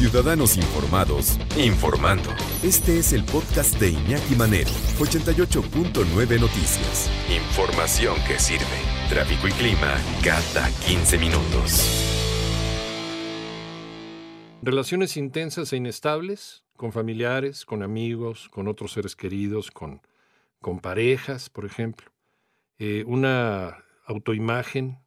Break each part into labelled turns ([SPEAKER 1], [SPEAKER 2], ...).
[SPEAKER 1] Ciudadanos informados, informando. Este es el podcast de Iñaki Manero, 88.9 Noticias. Información que sirve. Tráfico y clima cada 15 minutos.
[SPEAKER 2] Relaciones intensas e inestables con familiares, con amigos, con otros seres queridos, con, con parejas, por ejemplo. Eh, una autoimagen,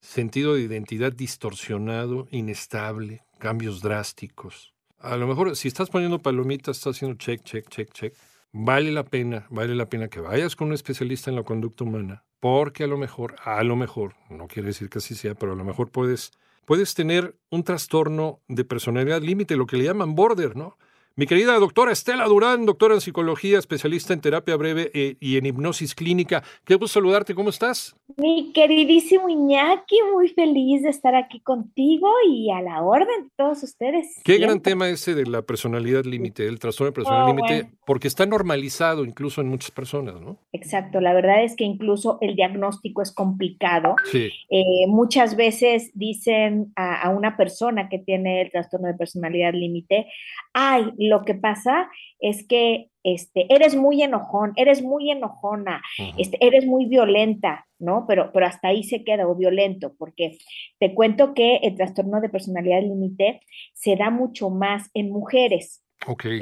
[SPEAKER 2] sentido de identidad distorsionado, inestable, cambios drásticos. A lo mejor si estás poniendo palomitas, estás haciendo check, check, check, check. Vale la pena, vale la pena que vayas con un especialista en la conducta humana, porque a lo mejor, a lo mejor, no quiere decir que así sea, pero a lo mejor puedes, puedes tener un trastorno de personalidad límite, lo que le llaman border, ¿no? Mi querida doctora Estela Durán, doctora en psicología, especialista en terapia breve eh, y en hipnosis clínica. Qué gusto saludarte, ¿cómo estás?
[SPEAKER 3] Mi queridísimo Iñaki, muy feliz de estar aquí contigo y a la orden de todos ustedes.
[SPEAKER 2] Qué gran tema ese de la personalidad límite, el trastorno de personalidad
[SPEAKER 3] Oh,
[SPEAKER 2] límite,
[SPEAKER 3] bueno.
[SPEAKER 2] porque está normalizado incluso en muchas personas, ¿no?
[SPEAKER 3] Exacto, la verdad es que incluso el diagnóstico es complicado.
[SPEAKER 2] Sí,
[SPEAKER 3] Eh, muchas veces dicen a, a una persona que tiene el trastorno de personalidad límite, ay, lo que pasa es que este, eres muy enojón, eres muy enojona, este, eres muy violenta, ¿no? Pero, pero hasta ahí se queda, o violento, porque te cuento que el trastorno de personalidad límite se da mucho más en mujeres.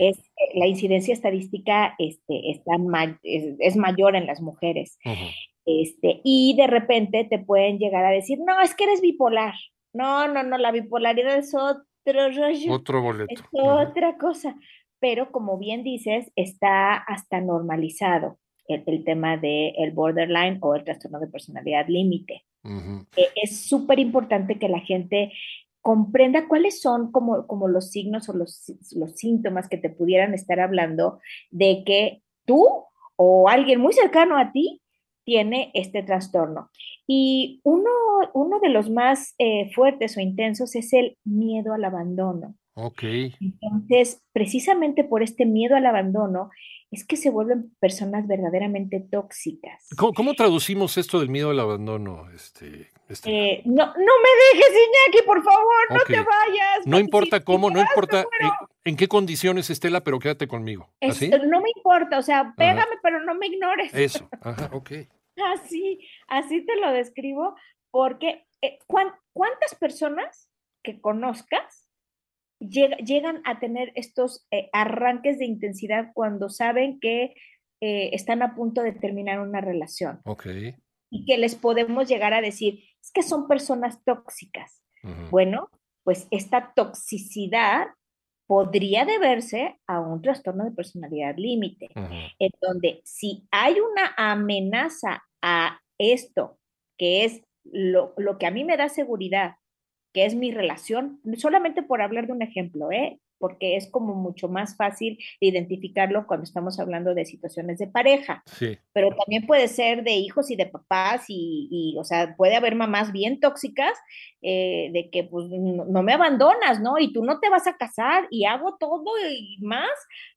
[SPEAKER 3] Es, la incidencia estadística este, está ma- es, es mayor en las mujeres. Este, y de repente te pueden llegar a decir, no, es que eres bipolar. No, no, no, la bipolaridad es otro rollo,
[SPEAKER 2] Otro boleto.
[SPEAKER 3] es otra cosa. Pero como bien dices, está hasta normalizado el, el tema del borderline o el trastorno de personalidad límite. Eh, es súper importante que la gente comprenda cuáles son como, como los signos o los, los síntomas que te pudieran estar hablando de que tú o alguien muy cercano a ti tiene este trastorno. Y uno, uno de los más eh, fuertes o intensos es el miedo al abandono.
[SPEAKER 2] Ok.
[SPEAKER 3] Entonces, precisamente por este miedo al abandono, es que se vuelven personas verdaderamente tóxicas.
[SPEAKER 2] ¿Cómo, cómo traducimos esto del miedo al abandono? Este, este?
[SPEAKER 3] Eh, no, no me dejes, Iñaki, por favor, no
[SPEAKER 2] Ok.
[SPEAKER 3] te vayas.
[SPEAKER 2] no importa
[SPEAKER 3] si-
[SPEAKER 2] cómo,
[SPEAKER 3] si
[SPEAKER 2] no
[SPEAKER 3] vas,
[SPEAKER 2] importa en, en qué condiciones, Estela, pero quédate conmigo.
[SPEAKER 3] Es-
[SPEAKER 2] ¿Así?
[SPEAKER 3] no me importa, o sea, pégame, pero no me ignores.
[SPEAKER 2] Eso. Ajá, ok.
[SPEAKER 3] Así, así te lo describo, porque eh, ¿cuán- ¿cuántas personas que conozcas llega- llegan a tener estos eh, arranques de intensidad cuando saben que eh, están a punto de terminar una relación
[SPEAKER 2] Ok.
[SPEAKER 3] y que les podemos llegar a decir, es que son personas tóxicas? Bueno, pues esta toxicidad podría deberse a un trastorno de personalidad límite, en donde si hay una amenaza a esto, que es lo, lo que a mí me da seguridad, que es mi relación, solamente por hablar de un ejemplo, ¿eh? porque es como mucho más fácil de identificarlo cuando estamos hablando de situaciones de pareja
[SPEAKER 2] Sí.
[SPEAKER 3] pero también puede ser de hijos y de papás y, y, o sea, puede haber mamás bien tóxicas eh, de que pues no, no me abandonas, ¿no? Y tú no te vas a casar y hago todo y más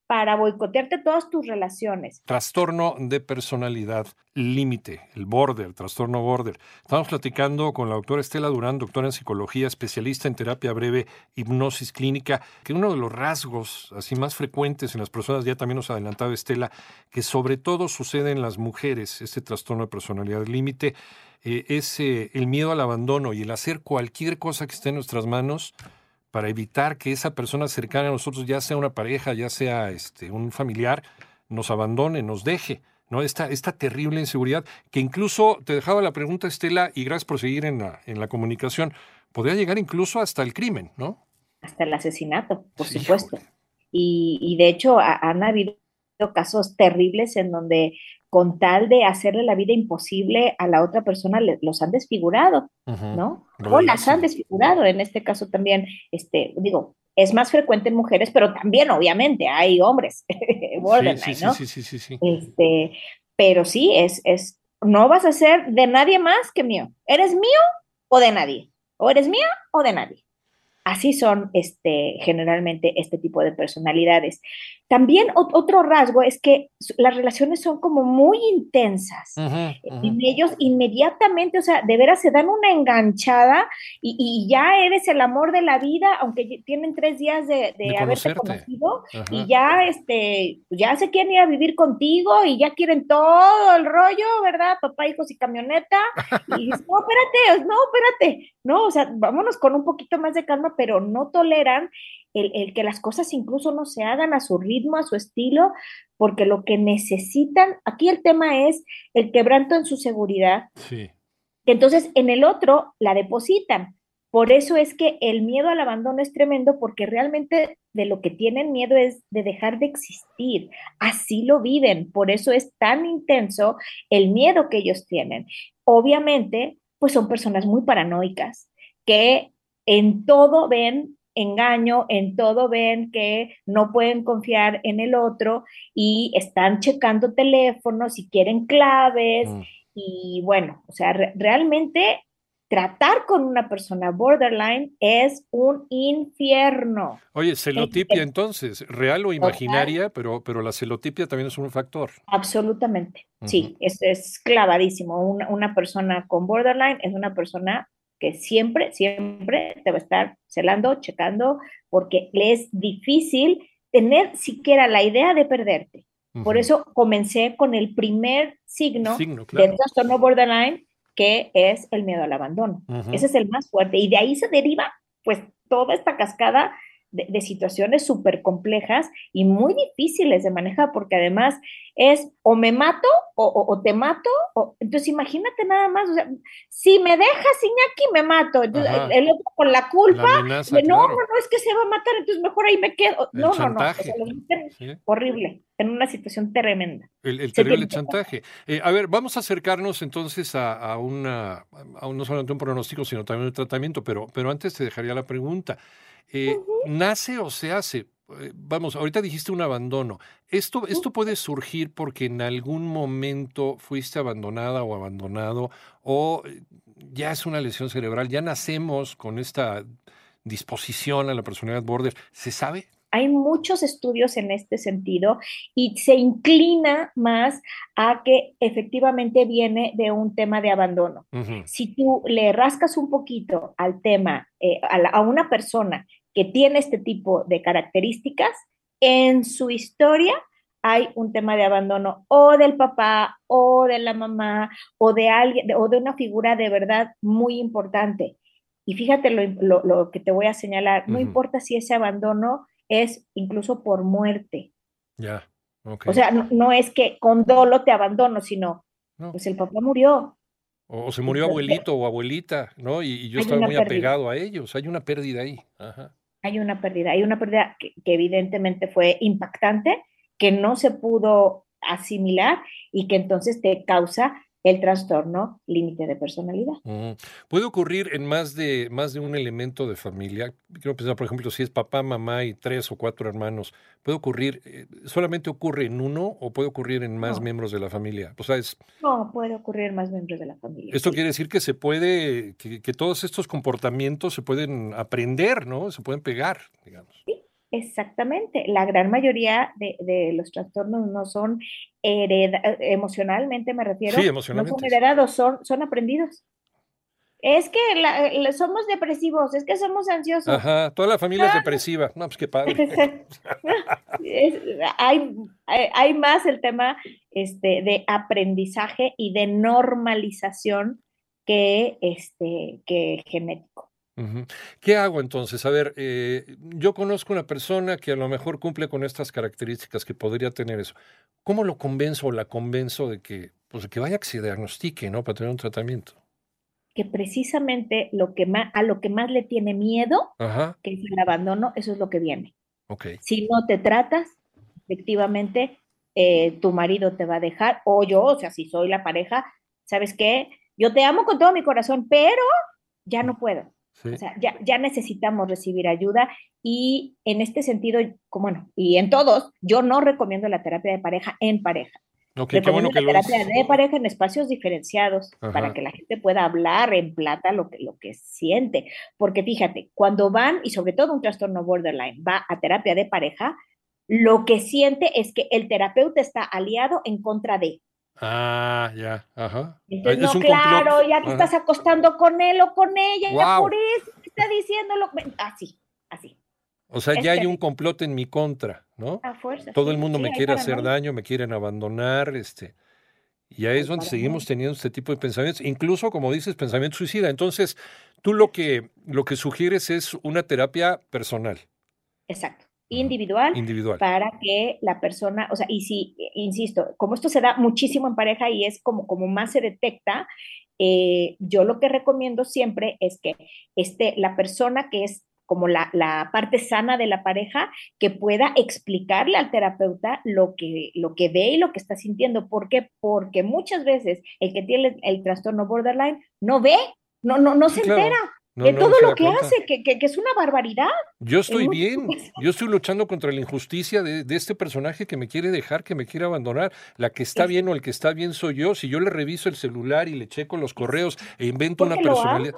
[SPEAKER 3] para boicotearte todas tus relaciones.
[SPEAKER 2] Trastorno de personalidad límite, el border, trastorno border. Estamos platicando con la doctora Estela Durán, doctora en psicología, especialista en terapia breve, hipnosis clínica, que uno de los rasgos así más frecuentes en las personas, ya también nos ha adelantado Estela, que sobre todo sucede en las mujeres, este trastorno de personalidad límite, eh, es eh, el miedo al abandono y el hacer cualquier cosa que esté en nuestras manos para evitar que esa persona cercana a nosotros, ya sea una pareja, ya sea este, un familiar, nos abandone, nos deje. ¿no? Esta, esta terrible inseguridad, que incluso te dejaba la pregunta, Estela, y gracias por seguir en la, en la comunicación, podría llegar incluso hasta el crimen, ¿no?
[SPEAKER 3] Hasta el asesinato, por
[SPEAKER 2] Sí,
[SPEAKER 3] supuesto. Y, y de hecho ha- han habido casos terribles en donde con tal de hacerle la vida imposible a la otra persona, los han desfigurado, ¿no? O las han desfigurado, en este caso también, este, digo, es más frecuente en mujeres, pero también obviamente hay hombres borderline, sí, sí,
[SPEAKER 2] ¿no? Sí, sí, sí, sí,
[SPEAKER 3] Este, pero sí, es, es, no vas a ser de nadie más que mío. ¿Eres mío o de nadie? O eres mía o de nadie. Así son este, generalmente este tipo de personalidades. También otro rasgo es que las relaciones son como muy intensas. Y ellos inmediatamente, o sea, de veras se dan una enganchada y, ya eres el amor de la vida, aunque tienen tres días de, de, haberse conocido y ya, este, ya se quieren ir a vivir contigo y ya quieren todo el rollo, ¿verdad? Papá, hijos y camioneta. Y dices, no, espérate, no, espérate, no, o sea, vámonos con un poquito más de calma, pero no toleran el, que las cosas incluso no se hagan a su ritmo, a su estilo, porque lo que necesitan, aquí el tema es el quebranto en su seguridad.
[SPEAKER 2] Sí.
[SPEAKER 3] Entonces, en el otro la depositan. Por eso es que el miedo al abandono es tremendo, porque realmente de lo que tienen miedo es de dejar de existir. Así lo viven. Por eso es tan intenso el miedo que ellos tienen. Obviamente, pues son personas muy paranoicas que en todo ven engaño, en todo ven que no pueden confiar en el otro y están checando teléfonos y quieren claves. Mm. Y bueno, o sea, realmente tratar con una persona borderline es un infierno.
[SPEAKER 2] Oye, celotipia entonces, real o imaginaria, pero, pero la celotipia también es un factor.
[SPEAKER 3] Absolutamente, sí, es, es clavadísimo. Una, una, persona con borderline es una persona que siempre, siempre te va a estar celando, checando, porque le es difícil tener siquiera la idea de perderte. Por eso comencé con el primer signo, del trastorno borderline, que es el miedo al abandono. Ese es el más fuerte. Y de ahí se deriva, pues, toda esta cascada de, situaciones súper complejas y muy difíciles de manejar, porque además es o me mato o, te mato. O, entonces imagínate nada más, o sea, si me dejas Iñaki, me mato. el, otro con la culpa, de, no, no, no, es que se va a matar, entonces mejor ahí me quedo. no, no, no, horrible, en una situación tremenda.
[SPEAKER 2] El, terrible chantaje. Eh, a ver, vamos a acercarnos entonces a, una, a un, no solamente un pronóstico, sino también un tratamiento, pero, pero antes te dejaría la pregunta. Eh, ¿Nace o se hace? Eh, vamos, ahorita dijiste un abandono. Esto, esto puede surgir porque en algún momento fuiste abandonada o abandonado o eh, ya es una lesión cerebral, ya nacemos con esta disposición a la personalidad border. ¿Se sabe?
[SPEAKER 3] Hay muchos estudios en este sentido y se inclina más a que efectivamente viene de un tema de abandono. Si tú le rascas un poquito al tema, a, a, una persona que tiene este tipo de características, en su historia hay un tema de abandono o del papá o de la mamá o de alguien o de una figura de verdad muy importante. Y fíjate lo, que te voy a señalar, no importa si ese abandono es incluso por muerte.
[SPEAKER 2] Ya,
[SPEAKER 3] O sea, no, es que con dolo te abandono, sino, pues el papá murió.
[SPEAKER 2] O, se murió abuelito o abuelita, ¿no? Y, yo estoy muy apegado a ellos, hay una pérdida ahí. Ajá
[SPEAKER 3] hay una pérdida, hay una pérdida que, evidentemente fue impactante, que no se pudo asimilar y que entonces te causa el trastorno límite de personalidad.
[SPEAKER 2] Puede ocurrir en más de, más de un elemento de familia. Quiero pensar, por ejemplo, si es papá, mamá y tres o cuatro hermanos, ¿puede ocurrir, eh, solamente ocurre en uno o puede ocurrir en más miembros de la familia? O sea, es...
[SPEAKER 3] No, puede ocurrir en más miembros de la familia.
[SPEAKER 2] Esto quiere decir que se puede, que, que, todos estos comportamientos se pueden aprender, ¿no? Se pueden pegar, digamos.
[SPEAKER 3] Sí, Exactamente, la gran mayoría de, los trastornos no son heredados, emocionalmente me refiero,
[SPEAKER 2] sí, emocionalmente.
[SPEAKER 3] no son heredados, son, son aprendidos. Es que somos depresivos, es que somos ansiosos.
[SPEAKER 2] Ajá, toda la familia es ah. depresiva. No, pues qué padre.
[SPEAKER 3] hay, hay, más el tema este, de aprendizaje y de normalización que, este, que genético.
[SPEAKER 2] ¿Qué hago entonces? A ver, eh, yo conozco una persona que a lo mejor cumple con estas características que podría tener eso. ¿Cómo lo convenzo o la convenzo de que, pues, de que vaya a que se diagnostique, ¿no? Para tener un tratamiento.
[SPEAKER 3] Que precisamente lo que más, a lo que más le tiene miedo, que es el abandono, eso es lo que viene.
[SPEAKER 2] Okay.
[SPEAKER 3] Si no te tratas, efectivamente, eh, tu marido te va a dejar, o yo, o sea, si soy la pareja, ¿sabes qué? Yo te amo con todo mi corazón, pero ya no puedo. O sea, ya, ya necesitamos recibir ayuda y en este sentido, como bueno, y en todos, yo no recomiendo la terapia de pareja en pareja.
[SPEAKER 2] Okay,
[SPEAKER 3] recomiendo
[SPEAKER 2] qué bueno
[SPEAKER 3] la
[SPEAKER 2] que
[SPEAKER 3] terapia de pareja en espacios diferenciados
[SPEAKER 2] Ajá.
[SPEAKER 3] para que la gente pueda hablar en plata lo que, lo que siente. Porque fíjate, cuando van, y sobre todo un trastorno borderline, va a terapia de pareja, lo que siente es que el terapeuta está aliado en contra de.
[SPEAKER 2] Ah, ya, ajá.
[SPEAKER 3] Entonces,
[SPEAKER 2] Es
[SPEAKER 3] no,
[SPEAKER 2] un
[SPEAKER 3] claro,
[SPEAKER 2] complot.
[SPEAKER 3] ya te
[SPEAKER 2] Ajá.
[SPEAKER 3] estás acostando con él o con ella, ya
[SPEAKER 2] Guau.
[SPEAKER 3] por eso está diciendo lo así, así,
[SPEAKER 2] O sea, ya hay un complot en mi contra, ¿no?
[SPEAKER 3] a fuerza.
[SPEAKER 2] Todo
[SPEAKER 3] sí,
[SPEAKER 2] el mundo
[SPEAKER 3] sí,
[SPEAKER 2] me quiere hacer
[SPEAKER 3] no.
[SPEAKER 2] daño, me quieren abandonar, este. Y ahí es donde seguimos teniendo este tipo de pensamientos, incluso como dices, pensamiento suicida. Entonces, tú lo que lo que sugieres es una terapia personal,
[SPEAKER 3] Exacto, individual,
[SPEAKER 2] individual.
[SPEAKER 3] para que la persona, o sea, y si, insisto, como esto se da muchísimo en pareja y es como, como más se detecta, eh, yo lo que recomiendo siempre es que este, la persona que es como la, la parte sana de la pareja, que pueda explicarle al terapeuta lo que, lo que ve y lo que está sintiendo. ¿Por qué? Porque muchas veces el que tiene el, el trastorno borderline no ve, no, no, no se
[SPEAKER 2] claro.
[SPEAKER 3] entera
[SPEAKER 2] No, no
[SPEAKER 3] todo lo que
[SPEAKER 2] cuenta.
[SPEAKER 3] hace, que, que, que es una barbaridad.
[SPEAKER 2] Yo estoy bien, yo estoy luchando contra la injusticia de, de este personaje que me quiere dejar, que me quiere abandonar. La que está
[SPEAKER 3] Es-
[SPEAKER 2] bien o el que está bien soy yo. Si yo le reviso el celular y le checo los correos e invento una
[SPEAKER 3] Porque
[SPEAKER 2] personalidad.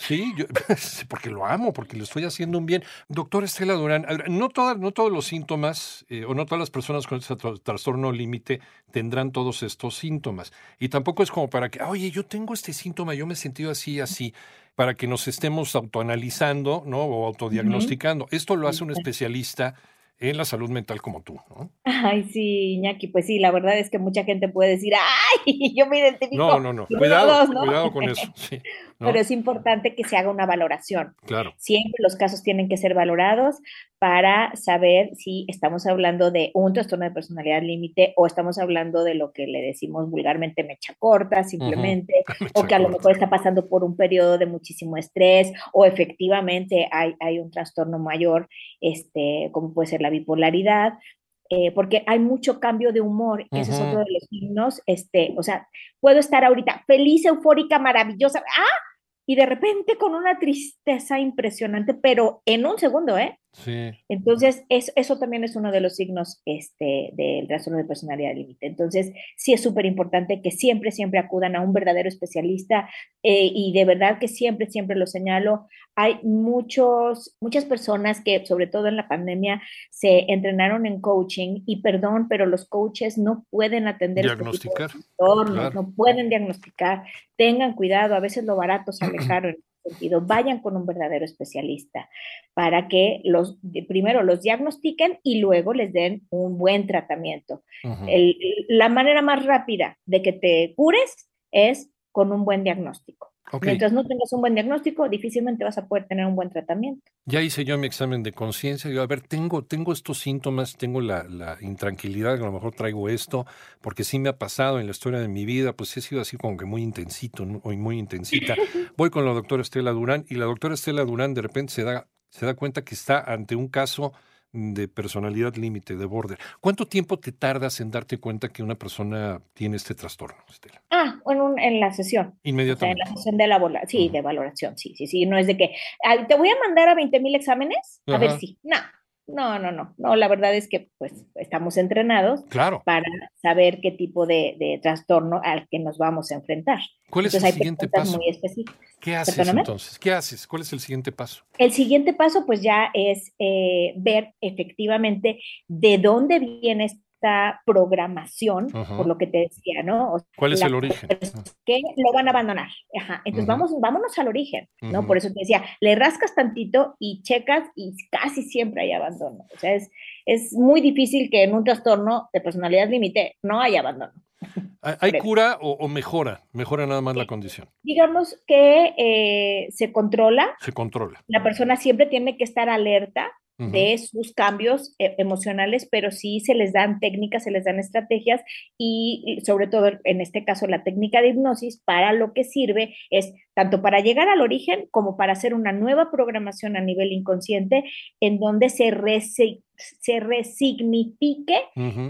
[SPEAKER 2] Sí, yo, porque lo amo, porque le estoy haciendo un bien. Doctor Estela Durán, no, todas, no todos los síntomas eh, o no todas las personas con este tra- trastorno límite tendrán todos estos síntomas. Y tampoco es como para que, "Ah, oye, yo tengo este síntoma, yo me he sentido así, así, para que nos estemos autoanalizando ¿no? o autodiagnosticando. Esto lo hace un especialista en la salud mental como tú. ¿no?
[SPEAKER 3] Ay, sí, Iñaki, pues sí, la verdad es que mucha gente puede decir, ay, yo me identifico.
[SPEAKER 2] No, no, no. Cuidado,
[SPEAKER 3] todos", ¿no?
[SPEAKER 2] cuidado con eso. Sí, ¿no?
[SPEAKER 3] Pero es importante que se haga una valoración.
[SPEAKER 2] Claro.
[SPEAKER 3] Siempre los casos tienen que ser valorados para saber si estamos hablando de un trastorno de personalidad límite o estamos hablando de lo que le decimos vulgarmente mecha corta, simplemente, o que a lo mejor está pasando por un periodo de muchísimo estrés o efectivamente hay, hay un trastorno mayor, este, como puede ser la bipolaridad, eh, porque hay mucho cambio de humor, ese es otro de los signos, este, o sea, puedo estar ahorita feliz, eufórica, maravillosa, ¡ah! Y de repente con una tristeza impresionante, pero en un segundo, ¿eh?
[SPEAKER 2] Sí.
[SPEAKER 3] Entonces, es- eso también es uno de los signos este, del trastorno de personalidad límite. Entonces, sí es súper importante que siempre, siempre acudan a un verdadero especialista eh, y de verdad que siempre, siempre lo señalo. Hay muchos, muchas personas que, sobre todo en la pandemia, se entrenaron en coaching y perdón, pero los coaches no pueden atender este tipo de
[SPEAKER 2] Diagnosticar. claro.
[SPEAKER 3] no pueden diagnosticar. Tengan cuidado, a veces lo barato sale caro sentido. Vayan con un verdadero especialista para que los, primero los diagnostiquen y luego les den un buen tratamiento. El- la manera más rápida de que te cures es con un buen diagnóstico. Mientras no tengas un buen diagnóstico, difícilmente vas a poder tener un buen tratamiento.
[SPEAKER 2] Ya hice yo mi examen de conciencia. Digo, a ver, tengo, tengo estos síntomas, tengo la, la intranquilidad, que a lo mejor traigo esto, porque sí me ha pasado en la historia de mi vida, pues he sido así como que muy intensito o muy intensita. Voy con la doctora Estela Durán y la doctora Estela Durán de repente se da, se da cuenta que está ante un caso de personalidad límite, de border. ¿Cuánto tiempo te tardas en darte cuenta que una persona tiene este trastorno, Estela?
[SPEAKER 3] Ah, en, un- en la sesión. O sea, en
[SPEAKER 2] Inmediatamente.
[SPEAKER 3] la sesión de la bola, sí, de valoración, sí, sí, sí, no es de que "Ay, te voy a mandar a 20 mil exámenes, a ver si, no, no, no, no, no, la verdad es que pues estamos entrenados
[SPEAKER 2] Claro.
[SPEAKER 3] para saber qué tipo de, de trastorno al que nos vamos a enfrentar.
[SPEAKER 2] ¿Cuál es el
[SPEAKER 3] Entonces
[SPEAKER 2] siguiente paso?
[SPEAKER 3] muy.
[SPEAKER 2] ¿Qué haces
[SPEAKER 3] Perdóname.
[SPEAKER 2] entonces? ¿Qué haces? ¿Cuál es el siguiente paso?
[SPEAKER 3] El siguiente paso pues ya es eh, ver efectivamente de dónde viene esta programación, por lo que te decía, ¿no? O
[SPEAKER 2] ¿Cuál es el origen?
[SPEAKER 3] que lo van a abandonar. Ajá. Entonces vamos, vámonos al origen, ¿no? Por eso te decía, le rascas tantito y checas y casi siempre hay abandono. O sea, es, es muy difícil que en un trastorno de personalidad límite no haya abandono.
[SPEAKER 2] ¿Hay cura o, o mejora? Mejora nada más la condición.
[SPEAKER 3] Digamos que eh, se controla,
[SPEAKER 2] Se controla.
[SPEAKER 3] la persona siempre tiene que estar alerta de sus cambios eh, emocionales, pero sí se les dan técnicas, se les dan estrategias y, sobre todo en este caso la técnica de hipnosis para lo que sirve es tanto para llegar al origen como para hacer una nueva programación a nivel inconsciente en donde se, se resignifique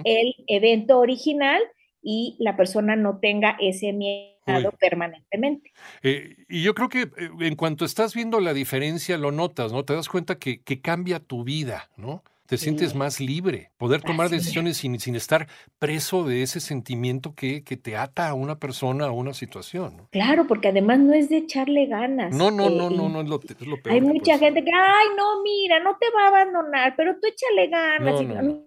[SPEAKER 3] el evento original y la persona no tenga ese miedo permanentemente.
[SPEAKER 2] Eh, y yo creo que eh, en cuanto estás viendo la diferencia, lo notas, ¿no? Te das cuenta que, que cambia tu vida, ¿no? Te sientes más libre, poder tomar decisiones sin, sin, estar preso de ese sentimiento que, que, te ata a una persona, a una situación.
[SPEAKER 3] Claro, porque además no es de echarle ganas.
[SPEAKER 2] No, no, no, no, no es lo, es lo peor.
[SPEAKER 3] Hay mucha gente que, ay, no, mira, no te va a abandonar, pero tú échale ganas.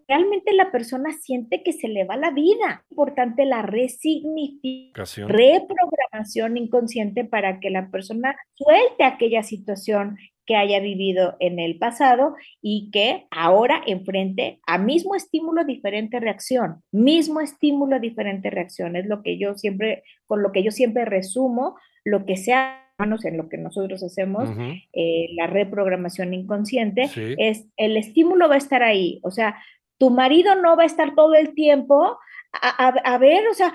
[SPEAKER 3] Realmente la persona siente que se le va la vida. Importante la resignificación, reprogramación inconsciente para que la persona suelte aquella situación que haya vivido en el pasado y que ahora enfrente a mismo estímulo, diferente reacción, mismo estímulo, diferente reacción. Es lo que yo siempre, con lo que yo siempre resumo, lo que sea en lo que nosotros hacemos, eh, la reprogramación inconsciente, es el estímulo va a estar ahí. O sea, tu marido no va a estar todo el tiempo a, ver, o sea,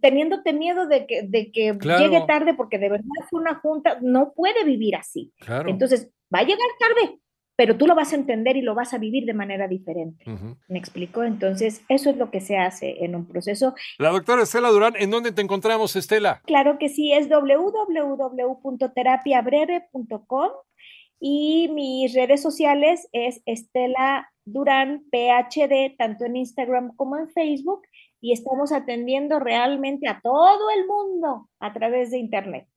[SPEAKER 3] teniéndote miedo de que, de que llegue tarde porque de verdad es una junta, no puede vivir así. Entonces, va a llegar tarde, pero tú lo vas a entender y lo vas a vivir de manera diferente. ¿Me explico? Entonces, eso es lo que se hace en un proceso.
[SPEAKER 2] La doctora Estela Durán, ¿en dónde te encontramos, Estela?
[SPEAKER 3] Claro que sí, es www.terapiabreve.com y mis redes sociales es Estela Durán PhD, tanto en Instagram como en Facebook, y estamos atendiendo realmente a todo el mundo a través de Internet.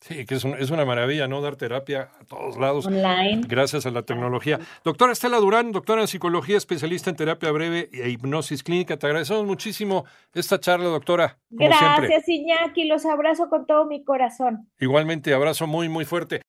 [SPEAKER 2] Sí, que es, es, una maravilla, ¿no? Dar terapia a todos lados.
[SPEAKER 3] Online.
[SPEAKER 2] Gracias a la tecnología. Doctora Estela Durán, doctora en psicología, especialista en terapia breve e hipnosis clínica. Te agradecemos muchísimo esta charla, doctora.
[SPEAKER 3] Gracias, Iñaki. Los abrazo con todo mi corazón.
[SPEAKER 2] Igualmente, abrazo muy, muy fuerte.